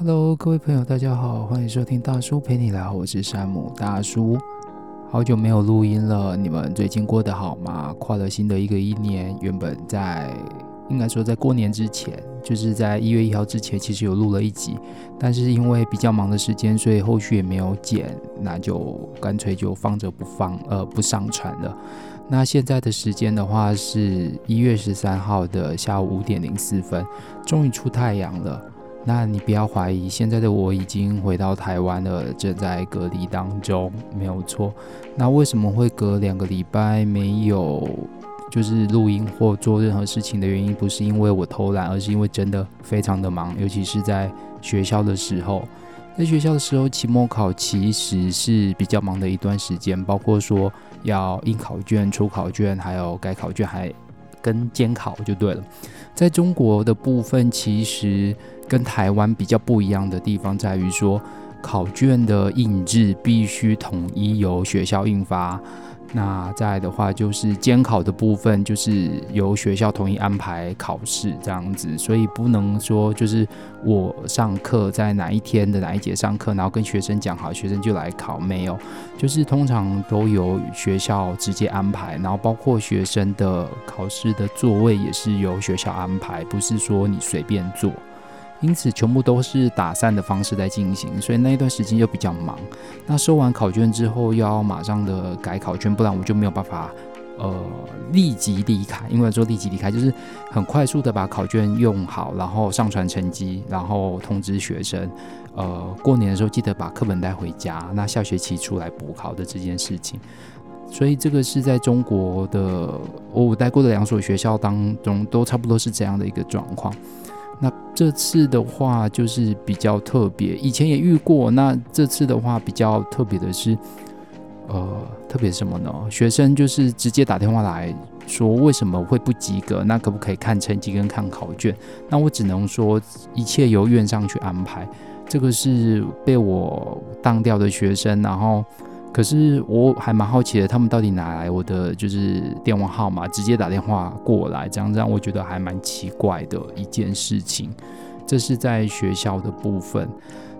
Hello，各位朋友，大家好，欢迎收听大叔陪你聊，我是山姆大叔。好久没有录音了，你们最近过得好吗？跨了新的一个一年，原本在应该说在过年之前，就是在一月一号之前，其实有录了一集，但是因为比较忙的时间，所以后续也没有剪，那就干脆就放着不放，呃，不上传了。那现在的时间的话是一月十三号的下午五点零四分，终于出太阳了。那你不要怀疑，现在的我已经回到台湾了，正在隔离当中，没有错。那为什么会隔两个礼拜没有就是录音或做任何事情的原因，不是因为我偷懒，而是因为真的非常的忙，尤其是在学校的时候。在学校的时候，期末考其实是比较忙的一段时间，包括说要印考卷、出考卷，还有改考卷，还跟监考就对了。在中国的部分，其实跟台湾比较不一样的地方在于说，考卷的印制必须统一由学校印发。那再的话，就是监考的部分，就是由学校统一安排考试这样子，所以不能说就是我上课在哪一天的哪一节上课，然后跟学生讲好，学生就来考，没有，就是通常都由学校直接安排，然后包括学生的考试的座位也是由学校安排，不是说你随便坐。因此，全部都是打散的方式在进行，所以那一段时间就比较忙。那收完考卷之后，又要马上的改考卷，不然我就没有办法，呃，立即离开。因为说立即离开，就是很快速的把考卷用好，然后上传成绩，然后通知学生，呃，过年的时候记得把课本带回家。那下学期出来补考的这件事情，所以这个是在中国的我待过的两所学校当中，都差不多是这样的一个状况。那这次的话就是比较特别，以前也遇过。那这次的话比较特别的是，呃，特别什么呢？学生就是直接打电话来说为什么会不及格，那可不可以看成绩跟看考卷？那我只能说一切由院上去安排。这个是被我当掉的学生，然后。可是我还蛮好奇的，他们到底哪来我的就是电话号码，直接打电话过来，这样让我觉得还蛮奇怪的一件事情。这是在学校的部分，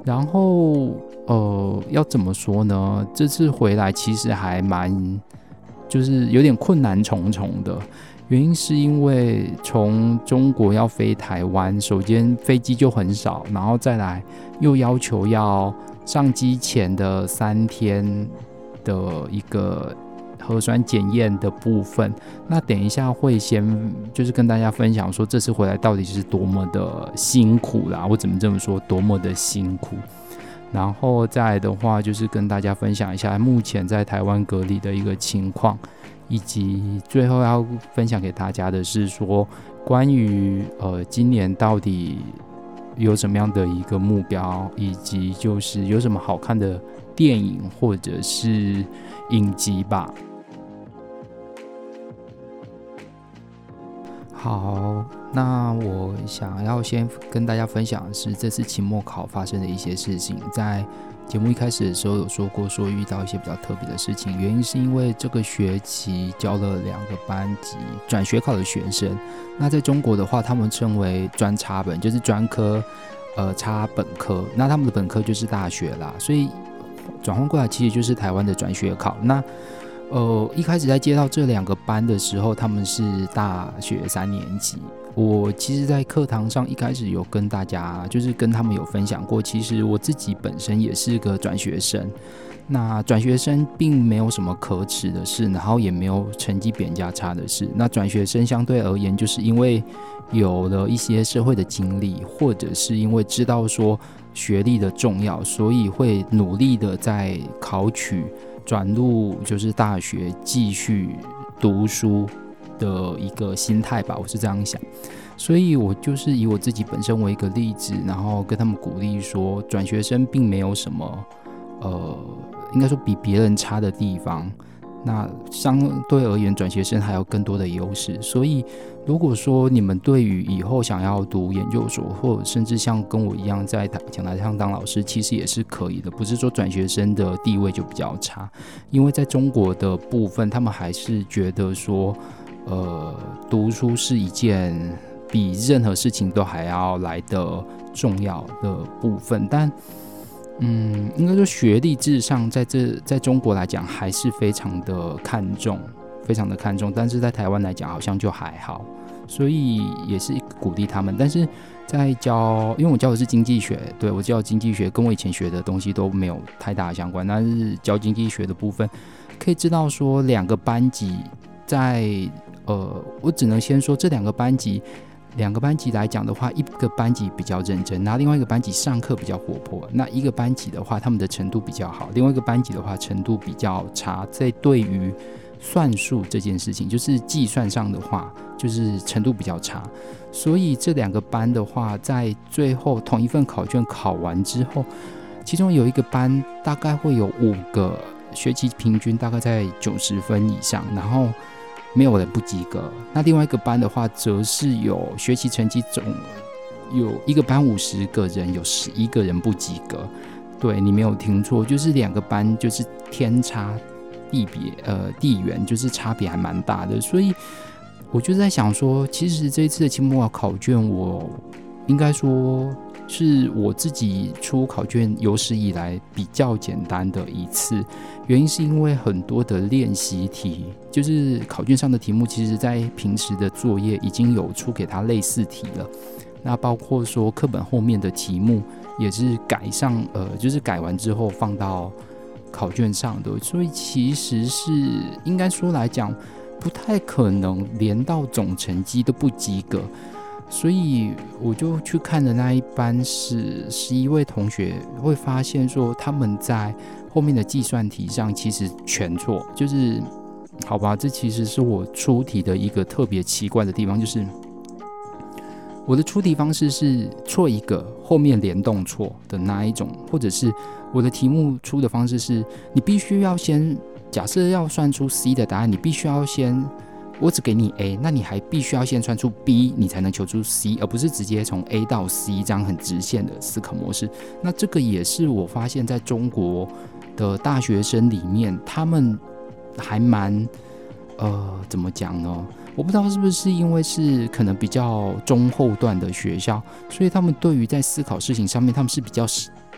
然后呃，要怎么说呢？这次回来其实还蛮就是有点困难重重的，原因是因为从中国要飞台湾，首先飞机就很少，然后再来又要求要。上机前的三天的一个核酸检验的部分，那等一下会先就是跟大家分享说这次回来到底是多么的辛苦啦，我怎么这么说，多么的辛苦。然后再的话就是跟大家分享一下目前在台湾隔离的一个情况，以及最后要分享给大家的是说关于呃今年到底。有什么样的一个目标，以及就是有什么好看的电影或者是影集吧。好，那我想要先跟大家分享的是这次期末考发生的一些事情，在。节目一开始的时候有说过，说遇到一些比较特别的事情，原因是因为这个学期教了两个班级转学考的学生。那在中国的话，他们称为专插本，就是专科，呃，插本科。那他们的本科就是大学啦，所以转换过来其实就是台湾的转学考。那呃，一开始在接到这两个班的时候，他们是大学三年级。我其实，在课堂上一开始有跟大家，就是跟他们有分享过，其实我自己本身也是个转学生。那转学生并没有什么可耻的事，然后也没有成绩比人家差的事。那转学生相对而言，就是因为有了一些社会的经历，或者是因为知道说学历的重要，所以会努力的在考取转入就是大学继续读书。的一个心态吧，我是这样想，所以我就是以我自己本身为一个例子，然后跟他们鼓励说，转学生并没有什么，呃，应该说比别人差的地方。那相对而言，转学生还有更多的优势。所以，如果说你们对于以后想要读研究所，或者甚至像跟我一样在讲台上当老师，其实也是可以的。不是说转学生的地位就比较差，因为在中国的部分，他们还是觉得说。呃，读书是一件比任何事情都还要来得重要的部分。但，嗯，应该说学历至上，在这在中国来讲还是非常的看重，非常的看重。但是在台湾来讲，好像就还好，所以也是鼓励他们。但是在教，因为我教的是经济学，对，我教经济学，跟我以前学的东西都没有太大相关。但是教经济学的部分，可以知道说两个班级在。呃，我只能先说这两个班级，两个班级来讲的话，一个班级比较认真，那另外一个班级上课比较活泼。那一个班级的话，他们的程度比较好；另外一个班级的话，程度比较差。在对于算术这件事情，就是计算上的话，就是程度比较差。所以这两个班的话，在最后同一份考卷考完之后，其中有一个班大概会有五个学期平均大概在九十分以上，然后。没有人不及格。那另外一个班的话，则是有学习成绩总有一个班五十个人，有十一个人不及格。对，你没有听错，就是两个班就是天差地别，呃，地缘，就是差别还蛮大的。所以我就在想说，其实这一次的期末考卷，我应该说。是我自己出考卷有史以来比较简单的一次，原因是因为很多的练习题，就是考卷上的题目，其实在平时的作业已经有出给他类似题了。那包括说课本后面的题目也是改上，呃，就是改完之后放到考卷上的，所以其实是应该说来讲，不太可能连到总成绩都不及格。所以我就去看的那一班是十一位同学，会发现说他们在后面的计算题上其实全错，就是好吧，这其实是我出题的一个特别奇怪的地方，就是我的出题方式是错一个后面联动错的那一种，或者是我的题目出的方式是你必须要先假设要算出 C 的答案，你必须要先。我只给你 A，那你还必须要先算出 B，你才能求出 C，而不是直接从 A 到 C 这样很直线的思考模式。那这个也是我发现在中国的大学生里面，他们还蛮呃，怎么讲呢？我不知道是不是因为是可能比较中后段的学校，所以他们对于在思考事情上面，他们是比较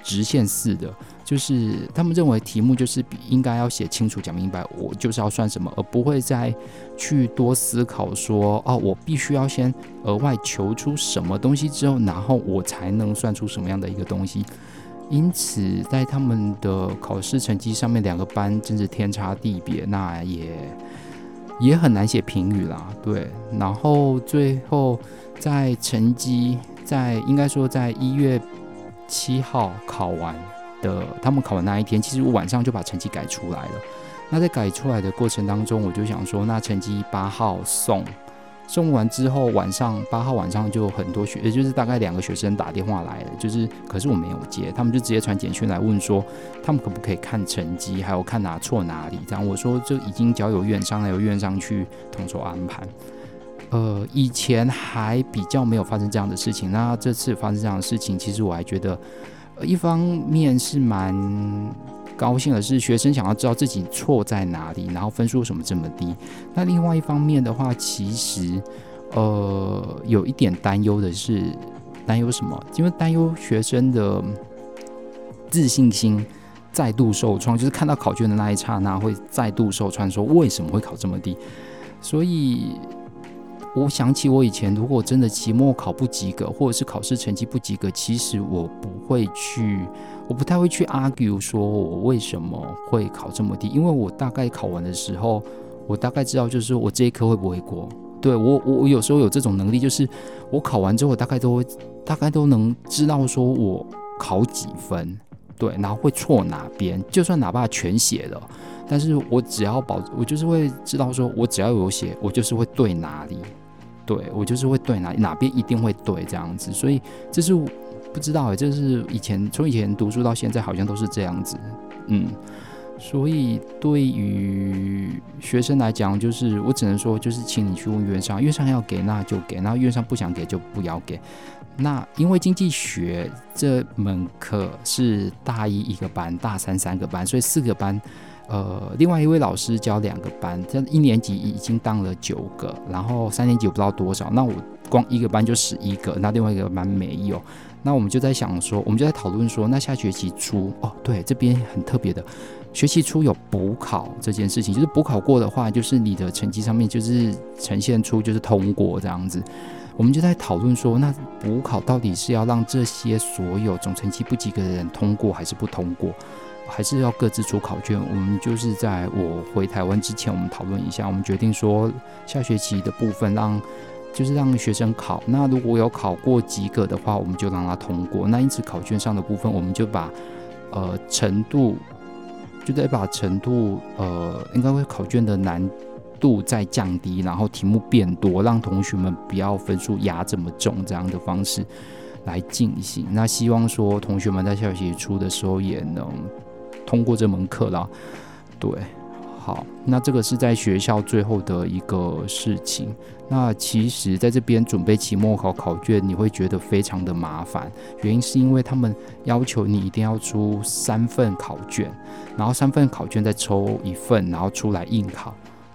直线式的。就是他们认为题目就是应该要写清楚、讲明白，我就是要算什么，而不会再去多思考说，哦，我必须要先额外求出什么东西之后，然后我才能算出什么样的一个东西。因此，在他们的考试成绩上面，两个班真是天差地别，那也也很难写评语啦。对，然后最后在成绩在应该说在一月七号考完。的，他们考完那一天，其实我晚上就把成绩改出来了。那在改出来的过程当中，我就想说，那成绩八号送，送完之后，晚上八号晚上就很多学，也就是大概两个学生打电话来了，就是可是我没有接，他们就直接传简讯来问说，他们可不可以看成绩，还有看哪错哪里。这样我说，就已经交由院上，由院上去统筹安排。呃，以前还比较没有发生这样的事情，那这次发生这样的事情，其实我还觉得。一方面是蛮高兴的，是学生想要知道自己错在哪里，然后分数为什么这么低。那另外一方面的话，其实呃有一点担忧的是，担忧什么？因为担忧学生的自信心再度受创，就是看到考卷的那一刹那会再度受创，说为什么会考这么低？所以。我想起我以前，如果真的期末考不及格，或者是考试成绩不及格，其实我不会去，我不太会去 argue 说我为什么会考这么低，因为我大概考完的时候，我大概知道就是我这一科会不会过。对，我，我我有时候有这种能力，就是我考完之后，我大概都会，大概都能知道说我考几分，对，然后会错哪边，就算哪怕全写了，但是我只要保，我就是会知道说我只要有写，我就是会对哪里。对，我就是会对哪哪边一定会对这样子，所以这是不知道哎，这是以前从以前读书到现在好像都是这样子，嗯，所以对于学生来讲，就是我只能说，就是请你去问院上，院上要给那就给，那院上不想给就不要给。那因为经济学这门课是大一一个班，大三三个班，所以四个班。呃，另外一位老师教两个班，这一年级已经当了九个，然后三年级我不知道多少，那我光一个班就十一个，那另外一个班没有。那我们就在想说，我们就在讨论说，那下学期初哦，对，这边很特别的，学期初有补考这件事情，就是补考过的话，就是你的成绩上面就是呈现出就是通过这样子。我们就在讨论说，那补考到底是要让这些所有总成绩不及格的人通过，还是不通过，还是要各自出考卷？我们就是在我回台湾之前，我们讨论一下，我们决定说，下学期的部分让。就是让学生考，那如果有考过及格的话，我们就让他通过。那因此考卷上的部分，我们就把呃程度，就得把程度呃应该会考卷的难度再降低，然后题目变多，让同学们不要分数压这么重，这样的方式来进行。那希望说同学们在下学期初的时候也能通过这门课啦。对。好，那这个是在学校最后的一个事情。那其实在这边准备期末考考卷，你会觉得非常的麻烦，原因是因为他们要求你一定要出三份考卷，然后三份考卷再抽一份，然后出来应考。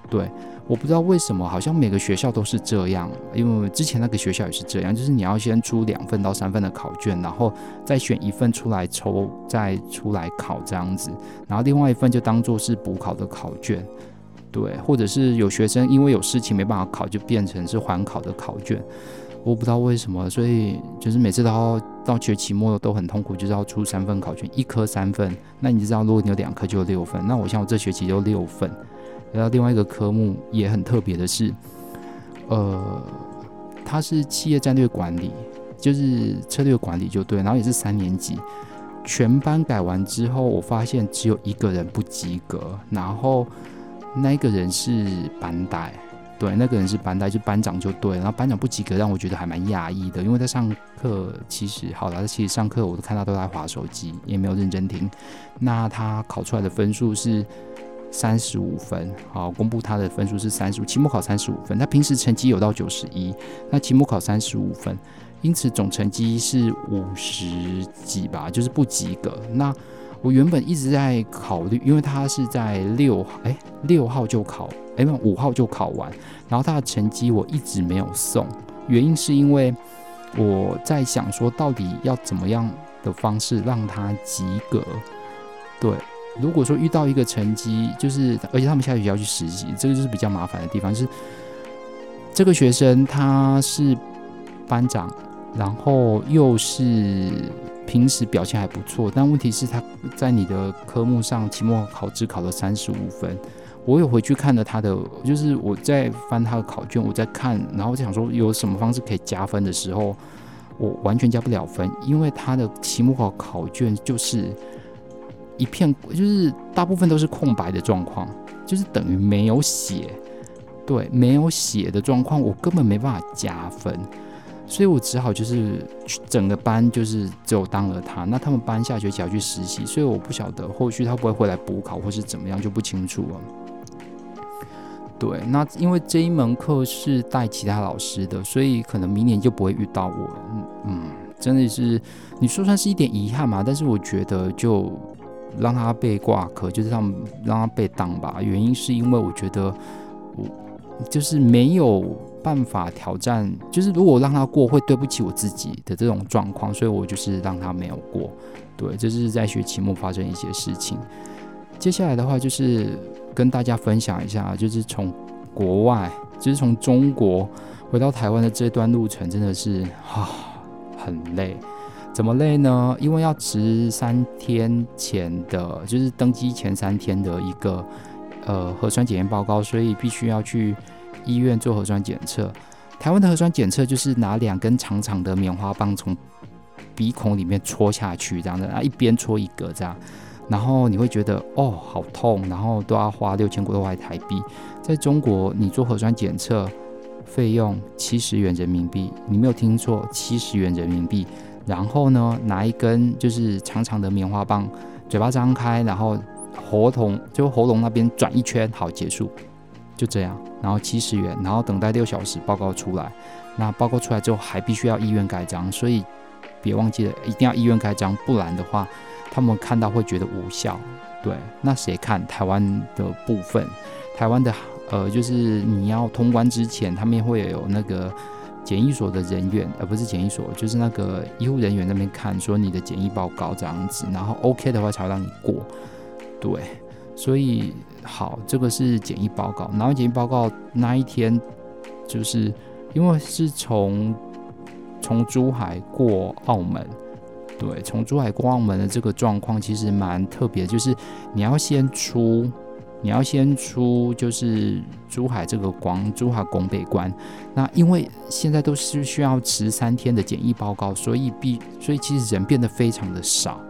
对。我不知道为什么，好像每个学校都是这样。因为之前那个学校也是这样，就是你要先出两份到三份的考卷，然后再选一份出来抽，再出来考这样子。然后另外一份就当做是补考的考卷，对，或者是有学生因为有事情没办法考，就变成是缓考的考卷。我不知道为什么，所以就是每次都要到学期末都很痛苦，就是要出三份考卷，一科三份。那你知道，如果你有两科就有六份。那我像我这学期就六份。然后另外一个科目也很特别的是，呃，它是企业战略管理，就是策略管理就对。然后也是三年级，全班改完之后，我发现只有一个人不及格，然后那个人是班代，对，那个人是班代，就班长就对。然后班长不及格，让我觉得还蛮讶异的，因为在上课其实好了，其实上课我都看他都在划手机，也没有认真听。那他考出来的分数是。三十五分，好，公布他的分数是三十五，期末考三十五分。他平时成绩有到九十一，那期末考三十五分，因此总成绩是五十几吧，就是不及格。那我原本一直在考虑，因为他是在六哎六号就考，哎没有五号就考完，然后他的成绩我一直没有送，原因是因为我在想说，到底要怎么样的方式让他及格，对。如果说遇到一个成绩，就是而且他们下学期要去实习，这个就是比较麻烦的地方。就是这个学生他是班长，然后又是平时表现还不错，但问题是他在你的科目上期末考只考了三十五分。我有回去看了他的，就是我在翻他的考卷，我在看，然后我想说有什么方式可以加分的时候，我完全加不了分，因为他的期末考考卷就是。一片就是大部分都是空白的状况，就是等于没有写，对，没有写的状况，我根本没办法加分，所以我只好就是整个班就是只有当了他，那他们班下学期要去实习，所以我不晓得后续他会不会回来补考或是怎么样就不清楚了。对，那因为这一门课是带其他老师的，所以可能明年就不会遇到我。嗯，真的是你说算是一点遗憾嘛，但是我觉得就。让他被挂科，就是让让他被挡吧。原因是因为我觉得我就是没有办法挑战，就是如果让他过会对不起我自己的这种状况，所以我就是让他没有过。对，这是在学期末发生一些事情。接下来的话就是跟大家分享一下，就是从国外，就是从中国回到台湾的这段路程，真的是啊很累。怎么累呢？因为要持三天前的，就是登机前三天的一个呃核酸检验报告，所以必须要去医院做核酸检测。台湾的核酸检测就是拿两根长长的棉花棒从鼻孔里面戳下去，这样的啊，一边戳一个这样，然后你会觉得哦好痛，然后都要花六千多块台币。在中国，你做核酸检测费用七十元人民币，你没有听错，七十元人民币。然后呢，拿一根就是长长的棉花棒，嘴巴张开，然后喉咙就喉咙那边转一圈，好结束，就这样。然后七十元，然后等待六小时报告出来。那报告出来之后，还必须要医院盖章，所以别忘记了，一定要医院盖章，不然的话，他们看到会觉得无效。对，那谁看台湾的部分？台湾的呃，就是你要通关之前，他们会有那个。检疫所的人员，而不是检疫所，就是那个医护人员那边看，说你的检疫报告这样子，然后 OK 的话才会让你过。对，所以好，这个是检疫报告。然后检疫报告那一天，就是因为是从从珠海过澳门，对，从珠海过澳门的这个状况其实蛮特别，就是你要先出。你要先出，就是珠海这个广，珠海拱北关。那因为现在都是需要持三天的检疫报告，所以必，所以其实人变得非常的少，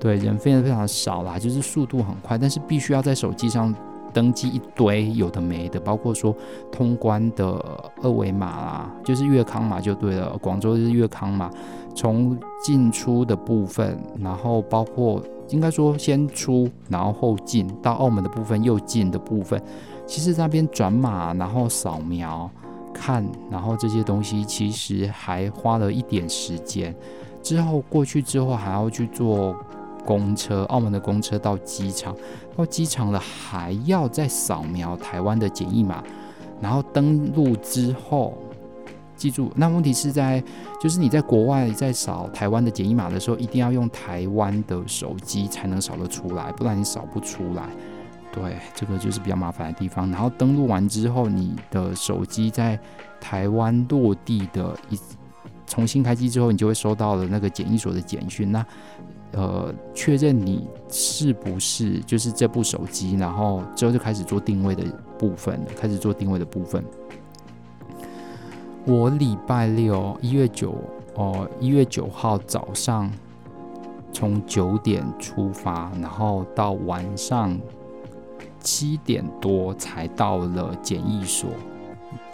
对，人变得非常少啦，就是速度很快，但是必须要在手机上登记一堆有的没的，包括说通关的二维码啦，就是粤康码就对了，广州是粤康码，从进出的部分，然后包括。应该说先出，然后后进到澳门的部分，又进的部分，其实那边转码，然后扫描看，然后这些东西其实还花了一点时间。之后过去之后，还要去坐公车，澳门的公车到机场，到机场了还要再扫描台湾的检疫码，然后登录之后。记住，那问题是在，就是你在国外在扫台湾的检疫码的时候，一定要用台湾的手机才能扫得出来，不然你扫不出来。对，这个就是比较麻烦的地方。然后登录完之后，你的手机在台湾落地的一重新开机之后，你就会收到了那个检疫所的简讯。那呃，确认你是不是就是这部手机，然后之后就开始做定位的部分，开始做定位的部分。我礼拜六一月九哦，一月九号早上从九点出发，然后到晚上七点多才到了检疫所，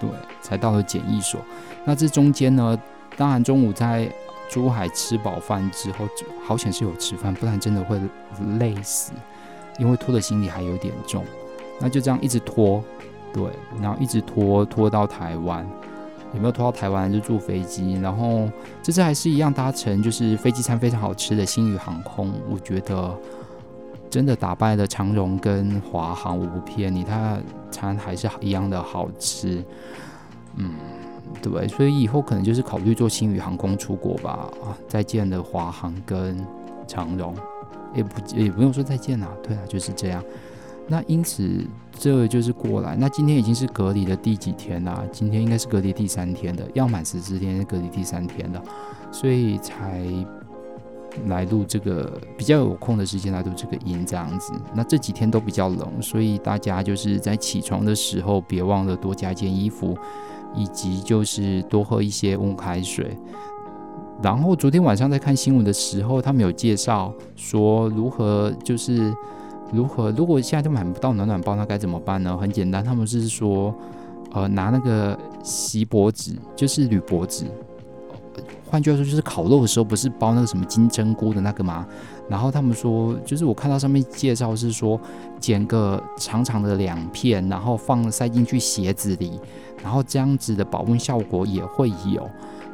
对，才到了检疫所。那这中间呢，当然中午在珠海吃饱饭之后，好险是有吃饭，不然真的会累死，因为拖的行李还有点重。那就这样一直拖，对，然后一直拖拖到台湾。有没有拖到台湾就坐飞机？然后这次还是一样搭乘，就是飞机餐非常好吃的星宇航空。我觉得真的打败了长荣跟华航，我不骗你，它餐还是一样的好吃。嗯，对，所以以后可能就是考虑坐星宇航空出国吧。啊，再见了华航跟长荣，也不也不用说再见啦。对啊，就是这样。那因此，这就是过来。那今天已经是隔离的第几天啦？今天应该是隔离第三天的，要满十四天是，隔离第三天了，所以才来录这个比较有空的时间来录这个音这样子。那这几天都比较冷，所以大家就是在起床的时候别忘了多加件衣服，以及就是多喝一些温开水。然后昨天晚上在看新闻的时候，他们有介绍说如何就是。如何？如果现在都买不到暖暖包，那该怎么办呢？很简单，他们是说，呃，拿那个锡箔纸，就是铝箔纸。换句话说，就是烤肉的时候不是包那个什么金针菇的那个吗？然后他们说，就是我看到上面介绍是说，剪个长长的两片，然后放塞进去鞋子里，然后这样子的保温效果也会有。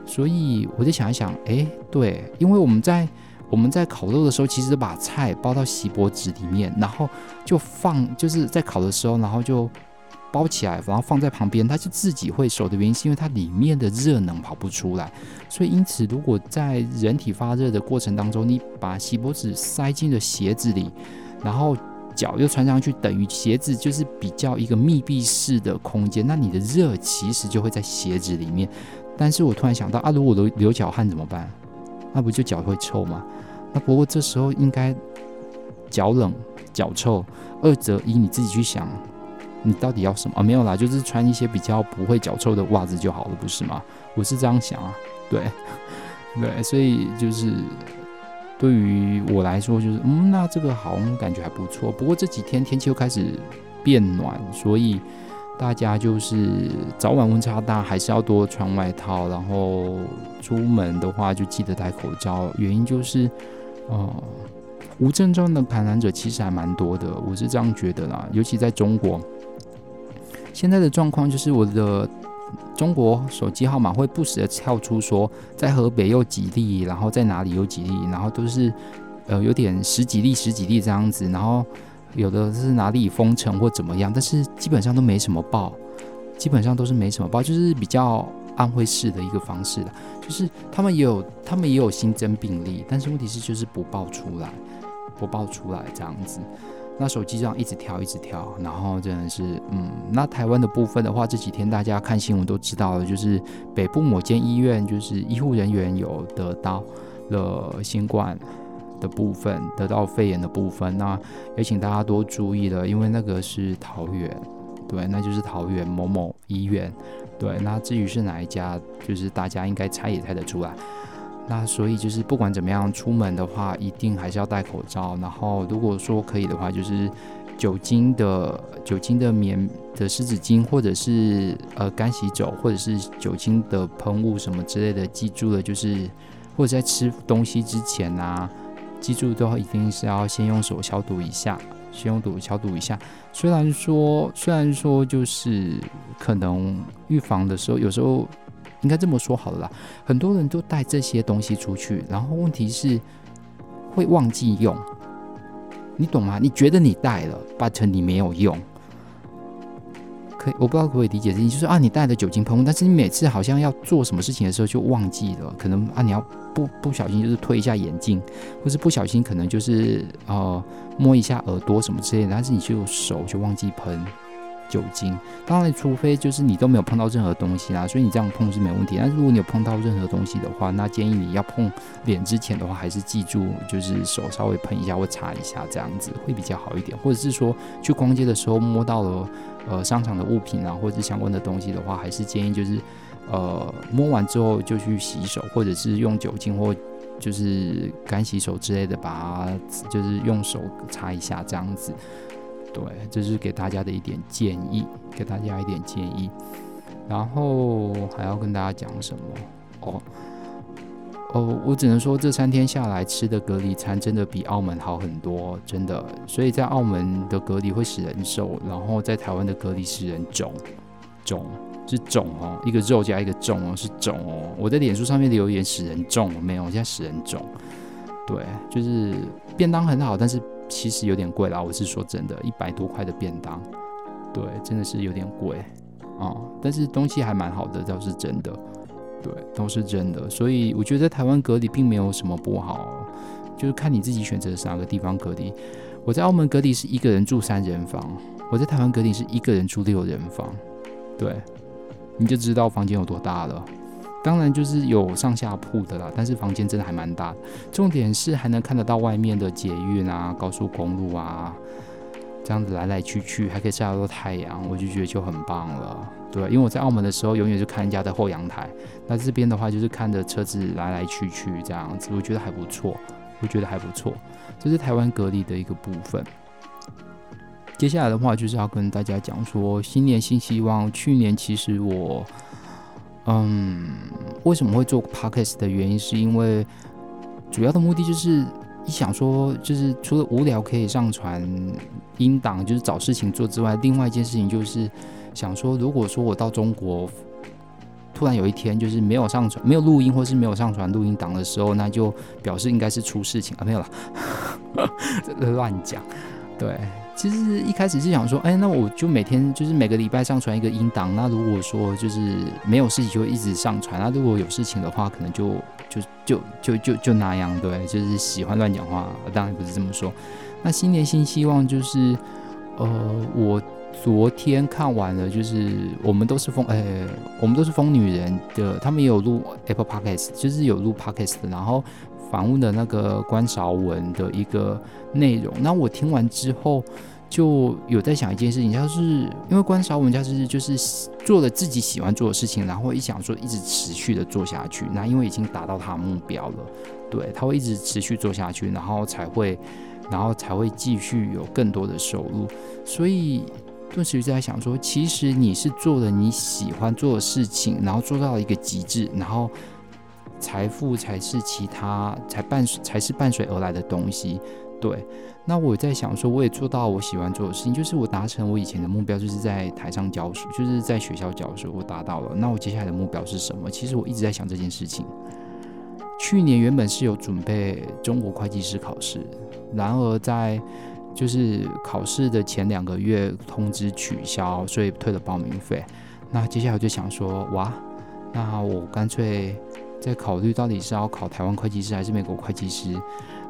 所以我就想一想，哎，对，因为我们在。我们在烤肉的时候，其实把菜包到锡箔纸里面，然后就放，就是在烤的时候，然后就包起来，然后放在旁边，它就自己会熟的原因，是因为它里面的热能跑不出来。所以因此，如果在人体发热的过程当中，你把锡箔纸塞进了鞋子里，然后脚又穿上去，等于鞋子就是比较一个密闭式的空间，那你的热其实就会在鞋子里面。但是我突然想到啊，如果流流脚汗怎么办？那不就脚会臭吗？那不过这时候应该脚冷脚臭，二择一，你自己去想，你到底要什么啊？没有啦，就是穿一些比较不会脚臭的袜子就好了，不是吗？我是这样想啊，对对，所以就是对于我来说，就是嗯，那这个好像感觉还不错。不过这几天天气又开始变暖，所以。大家就是早晚温差大，还是要多穿外套。然后出门的话，就记得戴口罩。原因就是，呃，无症状的感染者其实还蛮多的，我是这样觉得啦。尤其在中国，现在的状况就是我的中国手机号码会不时的跳出说，在河北有几例，然后在哪里有几例，然后都是呃有点十几例、十几例这样子，然后。有的是哪里封城或怎么样，但是基本上都没什么报，基本上都是没什么报，就是比较安徽市的一个方式了，就是他们也有他们也有新增病例，但是问题是就是不报出来，不报出来这样子。那手机这样一直跳一直跳，然后真的是，嗯，那台湾的部分的话，这几天大家看新闻都知道了，就是北部某间医院，就是医护人员有得到了新冠的部分，得到肺炎的部分，那也请大家多注意了，因为那个是桃园，对，那就是桃园某某医院，对，那至于是哪一家，就是大家应该猜也猜得出来。那所以就是不管怎么样，出门的话一定还是要戴口罩。然后如果说可以的话，就是酒精的酒精的棉的湿纸巾，或者是呃干洗手，或者是酒精的喷雾什么之类的。记住了，就是或者在吃东西之前啊，记住都一定是要先用手消毒一下，先用毒消毒一下。虽然说虽然说就是可能预防的时候，有时候。应该这么说好了啦，很多人都带这些东西出去，然后问题是会忘记用，你懂吗？你觉得你带了，but 你没有用，可以，我不知道可不可以理解这，就是啊，你带了酒精喷雾，但是你每次好像要做什么事情的时候就忘记了，可能啊，你要不不小心就是推一下眼镜，或是不小心可能就是呃摸一下耳朵什么之类的，但是你就手就忘记喷。酒精，当然，除非就是你都没有碰到任何东西啦，所以你这样碰是没问题。但是如果你有碰到任何东西的话，那建议你要碰脸之前的话，还是记住就是手稍微喷一下或擦一下，这样子会比较好一点。或者是说去逛街的时候摸到了呃商场的物品啊，或者是相关的东西的话，还是建议就是呃摸完之后就去洗手，或者是用酒精或就是干洗手之类的，把它就是用手擦一下这样子。对，这是给大家的一点建议，给大家一点建议。然后还要跟大家讲什么？哦哦，我只能说这三天下来吃的隔离餐真的比澳门好很多，真的。所以在澳门的隔离会使人瘦，然后在台湾的隔离使人肿，肿是肿哦，一个肉加一个肿哦，是肿哦。我在脸书上面留言使人肿，没有，我现在使人肿。对，就是便当很好，但是。其实有点贵啦，我是说真的，一百多块的便当，对，真的是有点贵啊、但是东西还蛮好的，倒是真的，对，都是真的。所以我觉得在台湾隔离并没有什么不好，就是看你自己选择哪个地方隔离。我在澳门隔离是一个人住三人房，我在台湾隔离是一个人住六人房，对，你就知道房间有多大了。当然就是有上下铺的啦，但是房间真的还蛮大。重点是还能看得到外面的捷运啊、高速公路啊，这样子来来去去，还可以晒到太阳，我就觉得就很棒了。对，因为我在澳门的时候，永远就看人家的后阳台，那这边的话就是看着车子来来去去这样子，我觉得还不错，我觉得还不错。这是台湾隔离的一个部分。接下来的话就是要跟大家讲说，新年新希望。去年其实我。嗯，为什么会做 podcast 的原因，是因为主要的目的就是一想说，就是除了无聊可以上传音档，就是找事情做之外，另外一件事情就是想说，如果说我到中国突然有一天就是没有上传、没有录音，或是没有上传录音档的时候，那就表示应该是出事情啊，没有了，乱讲，对。其实一开始是想说，哎，那我就每天就是每个礼拜上传一个音档。那如果说就是没有事情，就一直上传。那如果有事情的话，可能就就就就就就那样，对，就是喜欢乱讲话。当然不是这么说。那新年新希望就是，呃，我昨天看完了，就是我们都是疯，哎，我们都是疯女人的，他们也有录 Apple Podcast，就是有录 Podcast，然后。访问的那个关韶文的一个内容，那我听完之后就有在想一件事情，就是因为关韶文家是就是做了自己喜欢做的事情，然后一想说一直持续的做下去，那因为已经达到他的目标了，对，他会一直持续做下去，然后才会，然后才会继续有更多的收入，所以顿时就在想说，其实你是做了你喜欢做的事情，然后做到了一个极致，然后。财富才是其他才伴才是伴随而来的东西，对。那我在想说，我也做到我喜欢做的事情，就是我达成我以前的目标，就是在台上教书，就是在学校教书，我达到了。那我接下来的目标是什么？其实我一直在想这件事情。去年原本是有准备中国会计师考试，然而在就是考试的前两个月通知取消，所以退了报名费。那接下来我就想说，哇。那我干脆在考虑到底是要考台湾会计师还是美国会计师。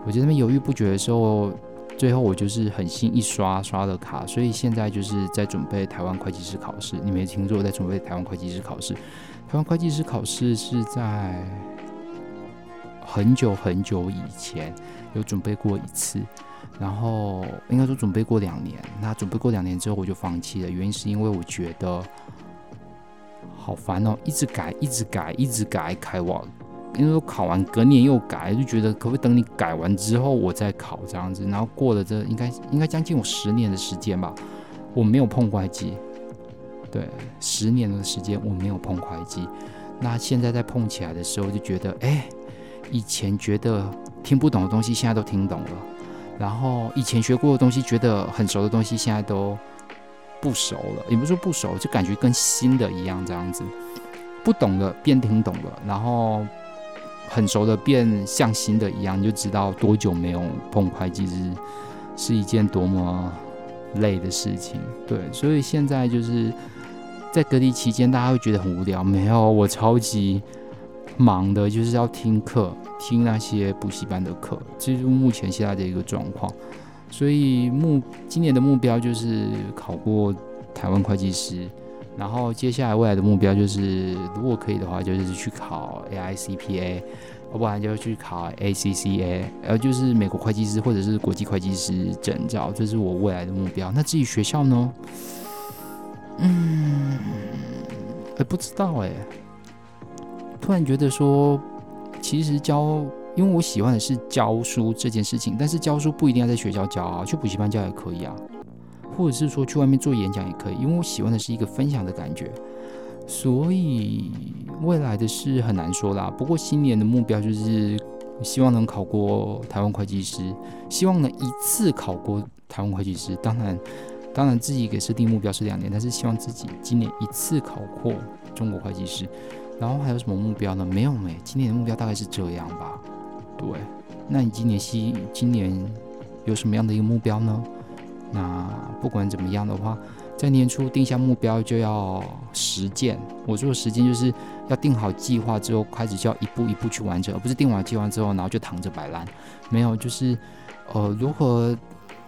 我在那边犹豫不决的时候，最后我就是狠心一刷刷了卡，所以现在就是在准备台湾会计师考试。你没听错，我在准备台湾会计师考试。台湾会计师考试是在很久很久以前有准备过一次，然后应该说准备过两年。那准备过两年之后我就放弃了，原因是因为我觉得好烦哦，一直改，一直改，一直改，开网。因为考完隔年又改，就觉得可不可以等你改完之后我再考这样子，然后过了这应该应该将近有十年的时间吧，我没有碰会计，对，十年的时间我没有碰会计，那现在在碰起来的时候就觉得，哎，以前觉得听不懂的东西现在都听懂了，然后以前学过的东西觉得很熟的东西现在都不熟了，也不是说不熟，就感觉跟新的一样这样子，不懂的变听懂了，然后。很熟的变像新的一样，就知道多久没有碰会计是是一件多么累的事情。对，所以现在就是在隔离期间，大家会觉得很无聊。没有，我超级忙的，就是要听课，听那些补习班的课，这就是目前现在的一个状况。所以目今年的目标就是考过台湾会计师。然后接下来未来的目标就是，如果可以的话，就是去考 AICPA，要不然就去考 ACCA，呃，就是美国会计师或者是国际会计师证照，这是我未来的目标。那至于学校呢？嗯，哎，不知道哎。突然觉得说，其实教，因为我喜欢的是教书这件事情，但是教书不一定要在学校教啊，去补习班教也可以啊。或者是说去外面做演讲也可以，因为我喜欢的是一个分享的感觉，所以未来的事很难说啦。不过新年的目标就是希望能考过台湾会计师，希望能一次考过台湾会计师。当然，当然自己给设定目标是两年，但是希望自己今年一次考过中国会计师。然后还有什么目标呢？没有没，今年的目标大概是这样吧。对，那你今年希今年有什么样的一个目标呢？那不管怎么样的话，在年初定下目标就要实践。我说的实践就是要定好计划之后，开始就要一步一步去完成，而不是定完计划之后，然后就躺着摆烂。没有，就是呃，如何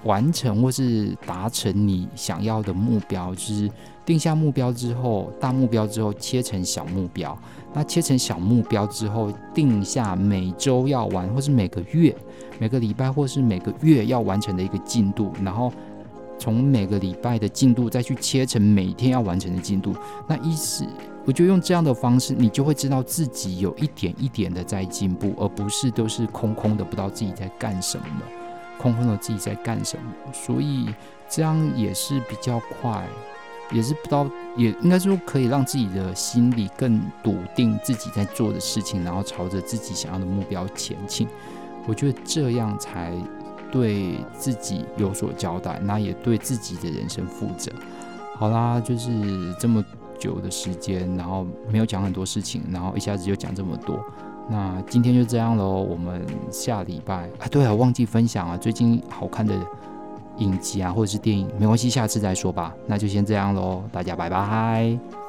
完成或是达成你想要的目标，就是定下目标之后，大目标之后切成小目标。那切成小目标之后，定下每周要完，或是每个月、每个礼拜，或是每个月要完成的一个进度，然后。从每个礼拜的进度再去切成每天要完成的进度，那意思，我就用这样的方式，你就会知道自己有一点一点的在进步，而不是都是空空的，不知道自己在干什么，空空的自己在干什么。所以这样也是比较快，也是不知道，也应该说可以让自己的心里更笃定自己在做的事情，然后朝着自己想要的目标前进。我觉得这样才。对自己有所交代，那也对自己的人生负责。好啦，就是这么久的时间，然后没有讲很多事情，然后一下子就讲这么多。那今天就这样喽，我们下礼拜啊，对啊，忘记分享啊，最近好看的影集啊，或者是电影，没关系，下次再说吧。那就先这样喽，大家拜拜。